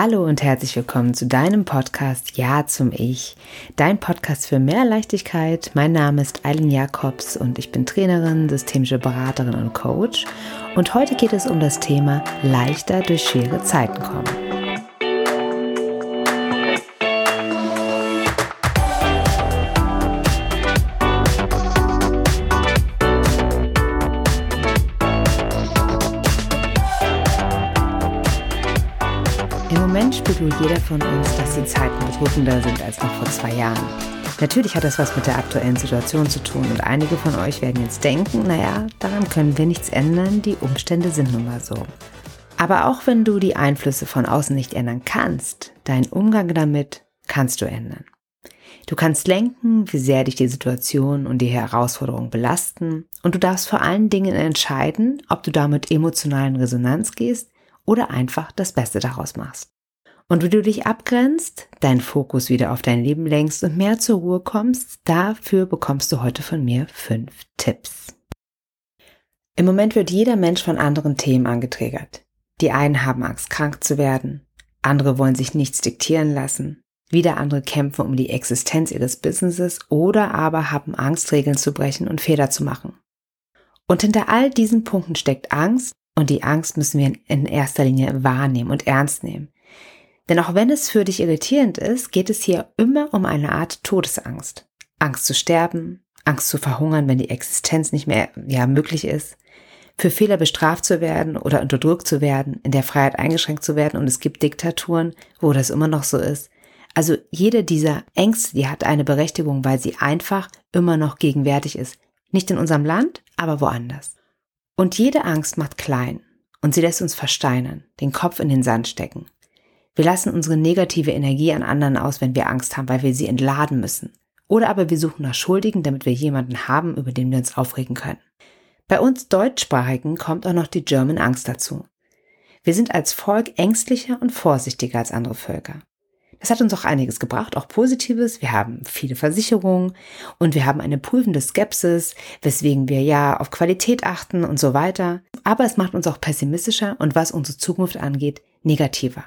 Hallo und herzlich willkommen zu deinem Podcast Ja zum Ich, dein Podcast für mehr Leichtigkeit. Mein Name ist Eileen Jakobs und ich bin Trainerin, systemische Beraterin und Coach. Und heute geht es um das Thema leichter durch schwere Zeiten kommen. Spürt wohl jeder von uns, dass die Zeiten bedrückender sind als noch vor zwei Jahren. Natürlich hat das was mit der aktuellen Situation zu tun und einige von euch werden jetzt denken, naja, daran können wir nichts ändern, die Umstände sind nun mal so. Aber auch wenn du die Einflüsse von außen nicht ändern kannst, deinen Umgang damit kannst du ändern. Du kannst lenken, wie sehr dich die Situation und die Herausforderungen belasten und du darfst vor allen Dingen entscheiden, ob du damit emotionalen Resonanz gehst oder einfach das Beste daraus machst. Und wie du dich abgrenzt, deinen Fokus wieder auf dein Leben lenkst und mehr zur Ruhe kommst, dafür bekommst du heute von mir fünf Tipps. Im Moment wird jeder Mensch von anderen Themen angetriggert. Die einen haben Angst, krank zu werden, andere wollen sich nichts diktieren lassen, wieder andere kämpfen um die Existenz ihres Businesses oder aber haben Angst, Regeln zu brechen und Fehler zu machen. Und hinter all diesen Punkten steckt Angst und die Angst müssen wir in erster Linie wahrnehmen und ernst nehmen. Denn auch wenn es für dich irritierend ist, geht es hier immer um eine Art Todesangst. Angst zu sterben, Angst zu verhungern, wenn die Existenz nicht mehr ja, möglich ist, für Fehler bestraft zu werden oder unterdrückt zu werden, in der Freiheit eingeschränkt zu werden und es gibt Diktaturen, wo das immer noch so ist. Also jede dieser Ängste, die hat eine Berechtigung, weil sie einfach immer noch gegenwärtig ist. Nicht in unserem Land, aber woanders. Und jede Angst macht klein und sie lässt uns versteinern, den Kopf in den Sand stecken. Wir lassen unsere negative Energie an anderen aus, wenn wir Angst haben, weil wir sie entladen müssen. Oder aber wir suchen nach Schuldigen, damit wir jemanden haben, über den wir uns aufregen können. Bei uns Deutschsprachigen kommt auch noch die German Angst dazu. Wir sind als Volk ängstlicher und vorsichtiger als andere Völker. Das hat uns auch einiges gebracht, auch Positives. Wir haben viele Versicherungen und wir haben eine prüfende Skepsis, weswegen wir ja auf Qualität achten und so weiter. Aber es macht uns auch pessimistischer und was unsere Zukunft angeht, negativer.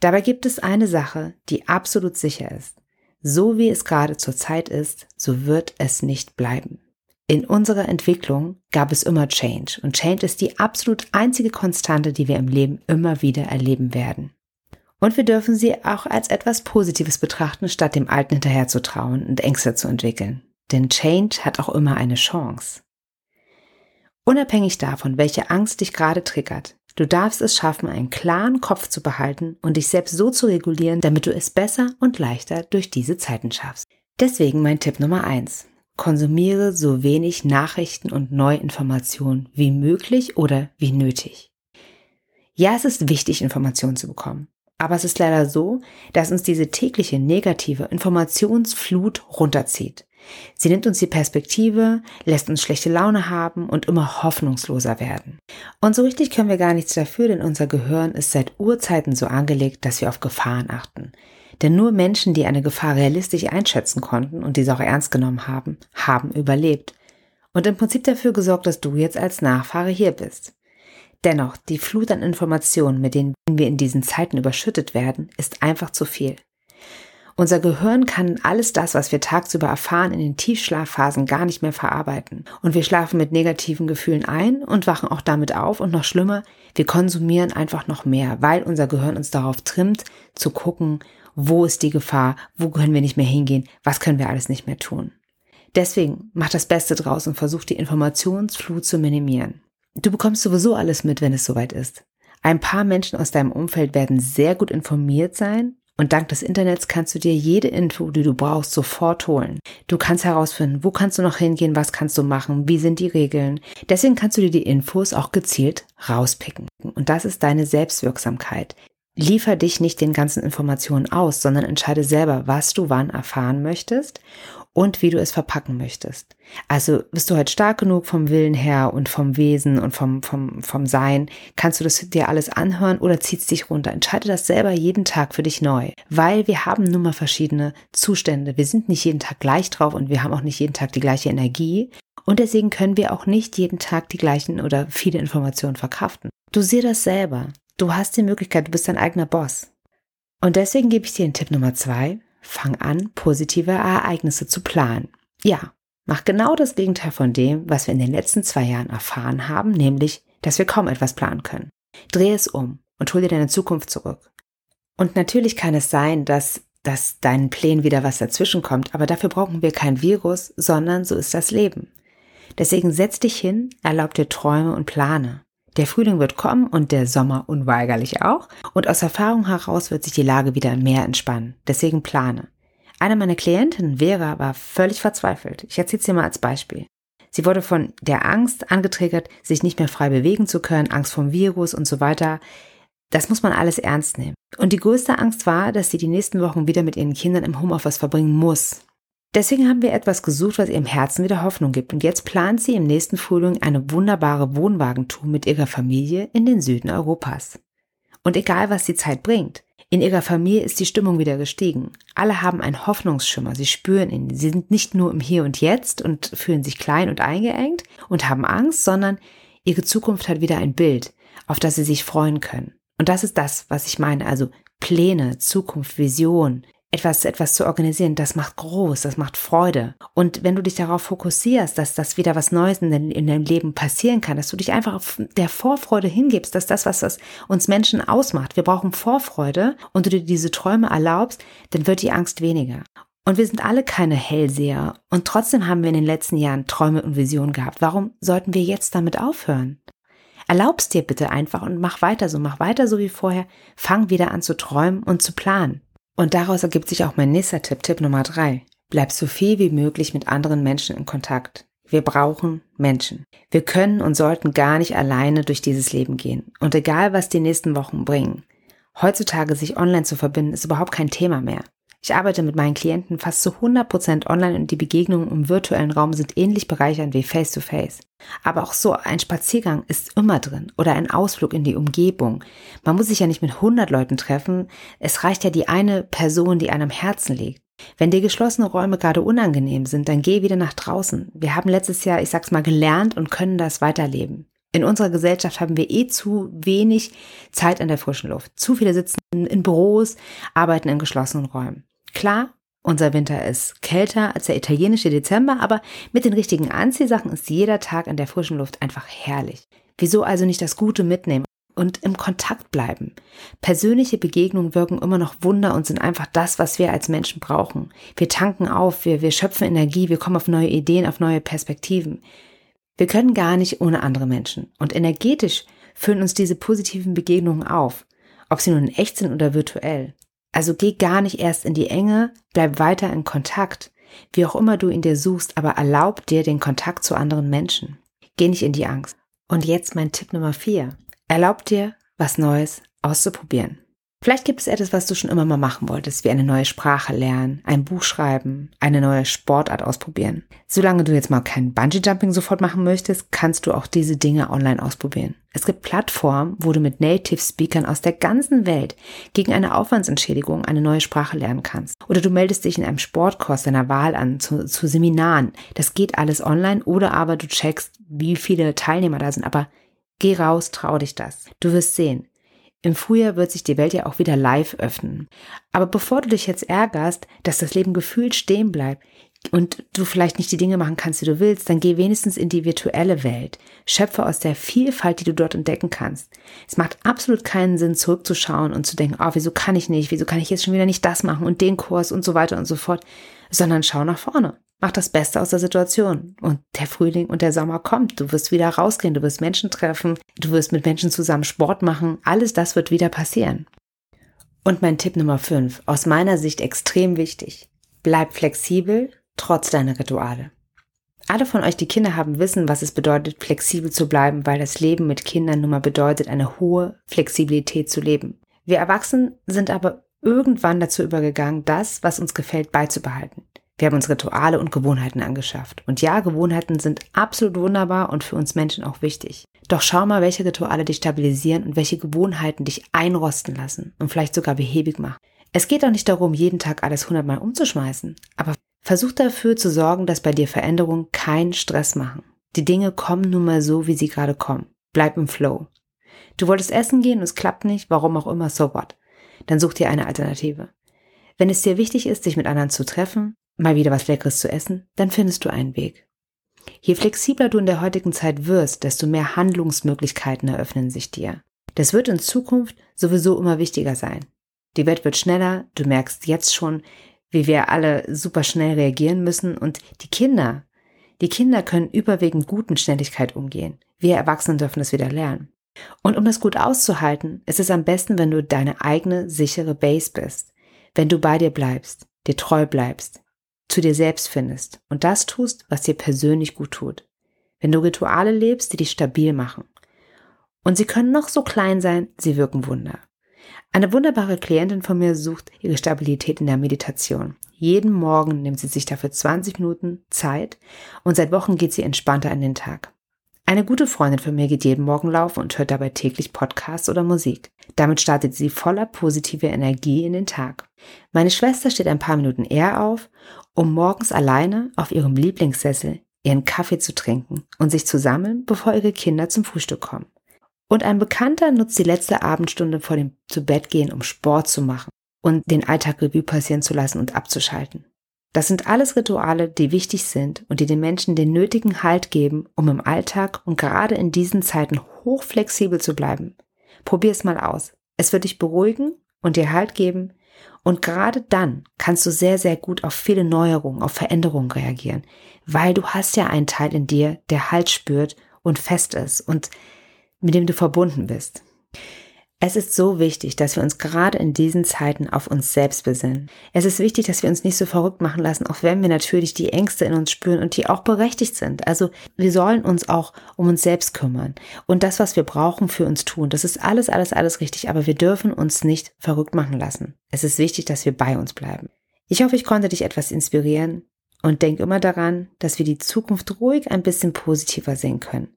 Dabei gibt es eine Sache, die absolut sicher ist. So wie es gerade zur Zeit ist, so wird es nicht bleiben. In unserer Entwicklung gab es immer Change und Change ist die absolut einzige Konstante, die wir im Leben immer wieder erleben werden. Und wir dürfen sie auch als etwas Positives betrachten, statt dem Alten hinterher zu trauen und Ängste zu entwickeln. Denn Change hat auch immer eine Chance. Unabhängig davon, welche Angst dich gerade triggert, Du darfst es schaffen, einen klaren Kopf zu behalten und dich selbst so zu regulieren, damit du es besser und leichter durch diese Zeiten schaffst. Deswegen mein Tipp Nummer eins: Konsumiere so wenig Nachrichten und Neuinformationen wie möglich oder wie nötig. Ja, es ist wichtig, Informationen zu bekommen. Aber es ist leider so, dass uns diese tägliche negative Informationsflut runterzieht. Sie nimmt uns die Perspektive, lässt uns schlechte Laune haben und immer hoffnungsloser werden. Und so richtig können wir gar nichts dafür, denn unser Gehirn ist seit Urzeiten so angelegt, dass wir auf Gefahren achten. Denn nur Menschen, die eine Gefahr realistisch einschätzen konnten und diese auch ernst genommen haben, haben überlebt. Und im Prinzip dafür gesorgt, dass du jetzt als Nachfahre hier bist. Dennoch, die Flut an Informationen, mit denen wir in diesen Zeiten überschüttet werden, ist einfach zu viel. Unser Gehirn kann alles das, was wir tagsüber erfahren, in den Tiefschlafphasen gar nicht mehr verarbeiten. Und wir schlafen mit negativen Gefühlen ein und wachen auch damit auf. Und noch schlimmer, wir konsumieren einfach noch mehr, weil unser Gehirn uns darauf trimmt, zu gucken, wo ist die Gefahr, wo können wir nicht mehr hingehen, was können wir alles nicht mehr tun. Deswegen mach das Beste draus und versuch die Informationsflut zu minimieren. Du bekommst sowieso alles mit, wenn es soweit ist. Ein paar Menschen aus deinem Umfeld werden sehr gut informiert sein und dank des Internets kannst du dir jede Info, die du brauchst, sofort holen. Du kannst herausfinden, wo kannst du noch hingehen, was kannst du machen, wie sind die Regeln. Deswegen kannst du dir die Infos auch gezielt rauspicken. Und das ist deine Selbstwirksamkeit. Liefer dich nicht den ganzen Informationen aus, sondern entscheide selber, was du wann erfahren möchtest und wie du es verpacken möchtest. Also bist du halt stark genug vom Willen her und vom Wesen und vom, vom, vom Sein, kannst du das dir alles anhören oder ziehst dich runter. Entscheide das selber jeden Tag für dich neu, weil wir haben nun mal verschiedene Zustände. Wir sind nicht jeden Tag gleich drauf und wir haben auch nicht jeden Tag die gleiche Energie. Und deswegen können wir auch nicht jeden Tag die gleichen oder viele Informationen verkraften. Du sieh das selber. Du hast die Möglichkeit, du bist dein eigener Boss. Und deswegen gebe ich dir den Tipp Nummer zwei. Fang an, positive Ereignisse zu planen. Ja, mach genau das Gegenteil von dem, was wir in den letzten zwei Jahren erfahren haben, nämlich, dass wir kaum etwas planen können. Dreh es um und hol dir deine Zukunft zurück. Und natürlich kann es sein, dass dass deinen Plänen wieder was dazwischen kommt, aber dafür brauchen wir kein Virus, sondern so ist das Leben. Deswegen setz dich hin, erlaub dir Träume und Plane. Der Frühling wird kommen und der Sommer unweigerlich auch. Und aus Erfahrung heraus wird sich die Lage wieder mehr entspannen. Deswegen plane. Eine meiner Klientinnen, Vera, war völlig verzweifelt. Ich erzähle es dir mal als Beispiel. Sie wurde von der Angst angetriggert, sich nicht mehr frei bewegen zu können, Angst vom Virus und so weiter. Das muss man alles ernst nehmen. Und die größte Angst war, dass sie die nächsten Wochen wieder mit ihren Kindern im Homeoffice verbringen muss. Deswegen haben wir etwas gesucht, was ihrem Herzen wieder Hoffnung gibt. Und jetzt plant sie im nächsten Frühling eine wunderbare Wohnwagentour mit ihrer Familie in den Süden Europas. Und egal, was die Zeit bringt, in ihrer Familie ist die Stimmung wieder gestiegen. Alle haben einen Hoffnungsschimmer, sie spüren ihn. Sie sind nicht nur im Hier und Jetzt und fühlen sich klein und eingeengt und haben Angst, sondern ihre Zukunft hat wieder ein Bild, auf das sie sich freuen können. Und das ist das, was ich meine. Also Pläne, Zukunft, Vision, etwas, etwas zu organisieren, das macht groß, das macht Freude. Und wenn du dich darauf fokussierst, dass das wieder was Neues in, in deinem Leben passieren kann, dass du dich einfach auf der Vorfreude hingibst, dass das, was das uns Menschen ausmacht, wir brauchen Vorfreude und du dir diese Träume erlaubst, dann wird die Angst weniger. Und wir sind alle keine Hellseher und trotzdem haben wir in den letzten Jahren Träume und Visionen gehabt. Warum sollten wir jetzt damit aufhören? Erlaubst dir bitte einfach und mach weiter so, mach weiter so wie vorher, fang wieder an zu träumen und zu planen. Und daraus ergibt sich auch mein nächster Tipp, Tipp Nummer drei. Bleib so viel wie möglich mit anderen Menschen in Kontakt. Wir brauchen Menschen. Wir können und sollten gar nicht alleine durch dieses Leben gehen. Und egal, was die nächsten Wochen bringen, heutzutage sich online zu verbinden, ist überhaupt kein Thema mehr. Ich arbeite mit meinen Klienten fast zu 100% online und die Begegnungen im virtuellen Raum sind ähnlich bereichernd wie face-to-face. -face. Aber auch so ein Spaziergang ist immer drin oder ein Ausflug in die Umgebung. Man muss sich ja nicht mit 100 Leuten treffen. Es reicht ja die eine Person, die einem Herzen liegt. Wenn dir geschlossene Räume gerade unangenehm sind, dann geh wieder nach draußen. Wir haben letztes Jahr, ich sag's mal, gelernt und können das weiterleben. In unserer Gesellschaft haben wir eh zu wenig Zeit an der frischen Luft. Zu viele sitzen in Büros, arbeiten in geschlossenen Räumen. Klar, unser Winter ist kälter als der italienische Dezember, aber mit den richtigen Anziehsachen ist jeder Tag an der frischen Luft einfach herrlich. Wieso also nicht das Gute mitnehmen und im Kontakt bleiben? Persönliche Begegnungen wirken immer noch Wunder und sind einfach das, was wir als Menschen brauchen. Wir tanken auf, wir, wir schöpfen Energie, wir kommen auf neue Ideen, auf neue Perspektiven. Wir können gar nicht ohne andere Menschen. Und energetisch füllen uns diese positiven Begegnungen auf, ob sie nun echt sind oder virtuell. Also geh gar nicht erst in die Enge, bleib weiter in Kontakt, wie auch immer du ihn dir suchst, aber erlaub dir den Kontakt zu anderen Menschen. Geh nicht in die Angst. Und jetzt mein Tipp Nummer vier. Erlaub dir, was Neues auszuprobieren. Vielleicht gibt es etwas, was du schon immer mal machen wolltest, wie eine neue Sprache lernen, ein Buch schreiben, eine neue Sportart ausprobieren. Solange du jetzt mal kein Bungee-Jumping sofort machen möchtest, kannst du auch diese Dinge online ausprobieren. Es gibt Plattformen, wo du mit Native Speakern aus der ganzen Welt gegen eine Aufwandsentschädigung eine neue Sprache lernen kannst. Oder du meldest dich in einem Sportkurs deiner Wahl an, zu, zu Seminaren. Das geht alles online oder aber du checkst, wie viele Teilnehmer da sind. Aber geh raus, trau dich das. Du wirst sehen. Im Frühjahr wird sich die Welt ja auch wieder live öffnen. Aber bevor du dich jetzt ärgerst, dass das Leben gefühlt stehen bleibt und du vielleicht nicht die Dinge machen kannst, die du willst, dann geh wenigstens in die virtuelle Welt. Schöpfe aus der Vielfalt, die du dort entdecken kannst. Es macht absolut keinen Sinn, zurückzuschauen und zu denken, oh, wieso kann ich nicht, wieso kann ich jetzt schon wieder nicht das machen und den Kurs und so weiter und so fort, sondern schau nach vorne. Mach das Beste aus der Situation. Und der Frühling und der Sommer kommt. Du wirst wieder rausgehen, du wirst Menschen treffen, du wirst mit Menschen zusammen Sport machen. Alles das wird wieder passieren. Und mein Tipp Nummer 5, aus meiner Sicht extrem wichtig. Bleib flexibel, trotz deiner Rituale. Alle von euch, die Kinder haben, wissen, was es bedeutet, flexibel zu bleiben, weil das Leben mit Kindern nun mal bedeutet, eine hohe Flexibilität zu leben. Wir Erwachsenen sind aber irgendwann dazu übergegangen, das, was uns gefällt, beizubehalten. Wir haben uns Rituale und Gewohnheiten angeschafft. Und ja, Gewohnheiten sind absolut wunderbar und für uns Menschen auch wichtig. Doch schau mal, welche Rituale dich stabilisieren und welche Gewohnheiten dich einrosten lassen und vielleicht sogar behäbig machen. Es geht auch nicht darum, jeden Tag alles hundertmal umzuschmeißen, aber versuch dafür zu sorgen, dass bei dir Veränderungen keinen Stress machen. Die Dinge kommen nun mal so, wie sie gerade kommen. Bleib im Flow. Du wolltest essen gehen und es klappt nicht, warum auch immer, so what. Dann such dir eine Alternative. Wenn es dir wichtig ist, dich mit anderen zu treffen, mal wieder was Leckeres zu essen, dann findest du einen Weg. Je flexibler du in der heutigen Zeit wirst, desto mehr Handlungsmöglichkeiten eröffnen sich dir. Das wird in Zukunft sowieso immer wichtiger sein. Die Welt wird schneller, du merkst jetzt schon, wie wir alle super schnell reagieren müssen und die Kinder, die Kinder können überwiegend gut mit Schnelligkeit umgehen. Wir Erwachsenen dürfen es wieder lernen. Und um das gut auszuhalten, ist es am besten, wenn du deine eigene sichere Base bist. Wenn du bei dir bleibst, dir treu bleibst, zu dir selbst findest und das tust, was dir persönlich gut tut. Wenn du Rituale lebst, die dich stabil machen. Und sie können noch so klein sein, sie wirken Wunder. Eine wunderbare Klientin von mir sucht ihre Stabilität in der Meditation. Jeden Morgen nimmt sie sich dafür 20 Minuten Zeit und seit Wochen geht sie entspannter in den Tag. Eine gute Freundin von mir geht jeden Morgen laufen und hört dabei täglich Podcasts oder Musik. Damit startet sie voller positiver Energie in den Tag. Meine Schwester steht ein paar Minuten eher auf, um morgens alleine auf ihrem Lieblingssessel ihren Kaffee zu trinken und sich zu sammeln, bevor ihre Kinder zum Frühstück kommen. Und ein Bekannter nutzt die letzte Abendstunde vor dem Zubettgehen, um Sport zu machen und den Alltag Revue passieren zu lassen und abzuschalten. Das sind alles Rituale, die wichtig sind und die den Menschen den nötigen Halt geben, um im Alltag und gerade in diesen Zeiten hochflexibel zu bleiben. Probier es mal aus. Es wird dich beruhigen und dir Halt geben. Und gerade dann kannst du sehr, sehr gut auf viele Neuerungen, auf Veränderungen reagieren, weil du hast ja einen Teil in dir, der Halt spürt und fest ist und mit dem du verbunden bist. Es ist so wichtig, dass wir uns gerade in diesen Zeiten auf uns selbst besinnen. Es ist wichtig, dass wir uns nicht so verrückt machen lassen, auch wenn wir natürlich die Ängste in uns spüren und die auch berechtigt sind. Also wir sollen uns auch um uns selbst kümmern und das, was wir brauchen, für uns tun. Das ist alles, alles, alles richtig, aber wir dürfen uns nicht verrückt machen lassen. Es ist wichtig, dass wir bei uns bleiben. Ich hoffe, ich konnte dich etwas inspirieren und denk immer daran, dass wir die Zukunft ruhig ein bisschen positiver sehen können.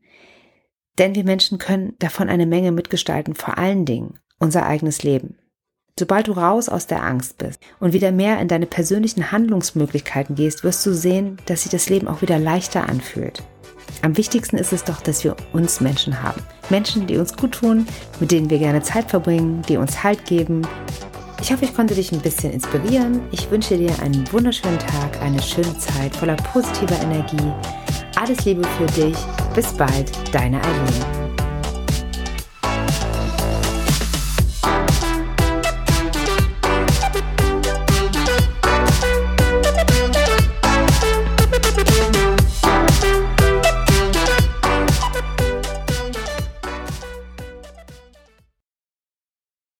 Denn wir Menschen können davon eine Menge mitgestalten, vor allen Dingen unser eigenes Leben. Sobald du raus aus der Angst bist und wieder mehr in deine persönlichen Handlungsmöglichkeiten gehst, wirst du sehen, dass sich das Leben auch wieder leichter anfühlt. Am wichtigsten ist es doch, dass wir uns Menschen haben. Menschen, die uns gut tun, mit denen wir gerne Zeit verbringen, die uns Halt geben. Ich hoffe, ich konnte dich ein bisschen inspirieren. Ich wünsche dir einen wunderschönen Tag, eine schöne Zeit voller positiver Energie alles Liebe für dich. Bis bald, deine Eileen.